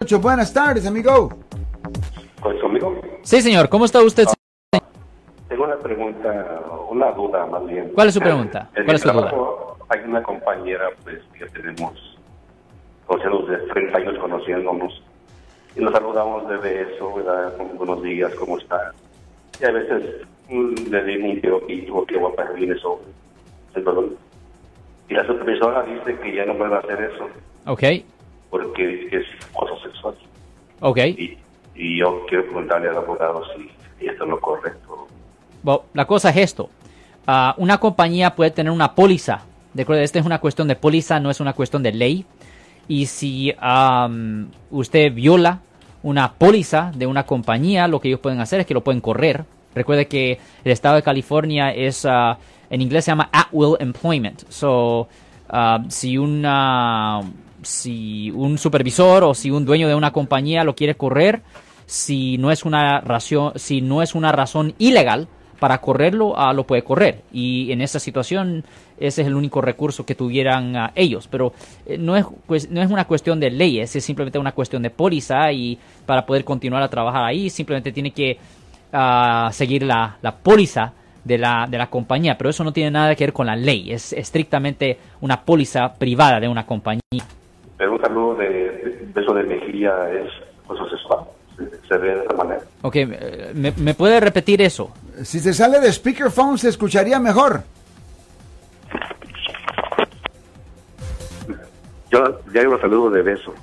Buenas tardes, amigo. ¿Con su amigo? Sí, señor. ¿Cómo está usted? Tengo una pregunta, una duda más bien. ¿Cuál es su pregunta? En ¿Cuál mi es su duda? Hay una compañera pues que tenemos, conocidos de 30 años conociéndonos, y nos saludamos de beso, ¿verdad? Buenos días, ¿cómo está? Y a veces mm, le digo un piroquito, qué guapa viene eso. Perdón. Y la supervisora dice que ya no puede hacer eso Ok, porque es acoso sexual. ok. Y, y yo quiero preguntarle al abogado si, si esto es lo correcto. Bueno, la cosa es esto. Ah, una compañía puede tener una póliza. De acuerdo, esta es una cuestión de póliza, no es una cuestión de ley. Y si am, usted viola una póliza de una compañía, lo que ellos pueden hacer es que lo pueden correr. Recuerde que el estado de California es, ah, en inglés se llama at will employment. So, ah, si una, si un supervisor o si un dueño de una compañía lo quiere correr, si no es una razón, si no es una razón ilegal para correrlo, ah, lo puede correr. Y en esa situación, ese es el único recurso que tuvieran ah, ellos. Pero eh, no, es, pues, no es una cuestión de leyes, es simplemente una cuestión de póliza. Y para poder continuar a trabajar ahí, simplemente tiene que ah, seguir la, la póliza de la, de la compañía. Pero eso no tiene nada que ver con la ley, es estrictamente una póliza privada de una compañía. Pero un saludo de, de beso de mejilla es acoso sexual. Se, se ve de esa manera. Ok, eh, ¿me, me puede repetir eso? Si se sale de speakerphone se escucharía mejor. Yo ya digo saludo de beso.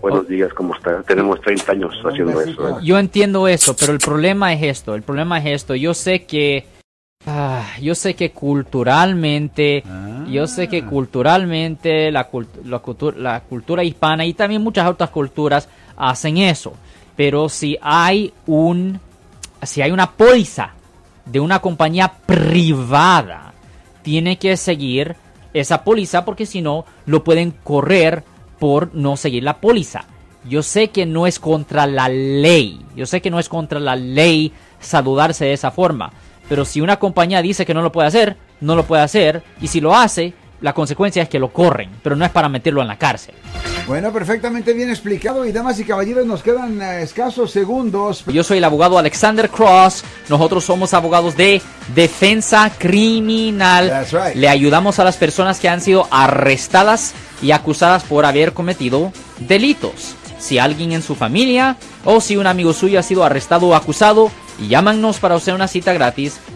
Buenos días, ¿cómo está? Tenemos 30 años haciendo eso. ¿eh? Yo entiendo eso, pero el problema es esto, el problema es esto. Yo sé que, ah, yo sé que culturalmente, yo sé que culturalmente la, la cultura hispana y también muchas otras culturas hacen eso. Pero si hay un, si hay una póliza de una compañía privada, tiene que seguir esa póliza porque si no lo pueden correr por no seguir la póliza. Yo sé que no es contra la ley, yo sé que no es contra la ley saludarse de esa forma, pero si una compañía dice que no lo puede hacer, no lo puede hacer y si lo hace, la consecuencia es que lo corren, pero no es para meterlo en la cárcel. Bueno, perfectamente bien explicado. Y damas y caballeros, nos quedan eh, escasos segundos. Yo soy el abogado Alexander Cross. Nosotros somos abogados de defensa criminal. That's right. Le ayudamos a las personas que han sido arrestadas y acusadas por haber cometido delitos. Si alguien en su familia o si un amigo suyo ha sido arrestado o acusado, llámanos para hacer una cita gratis.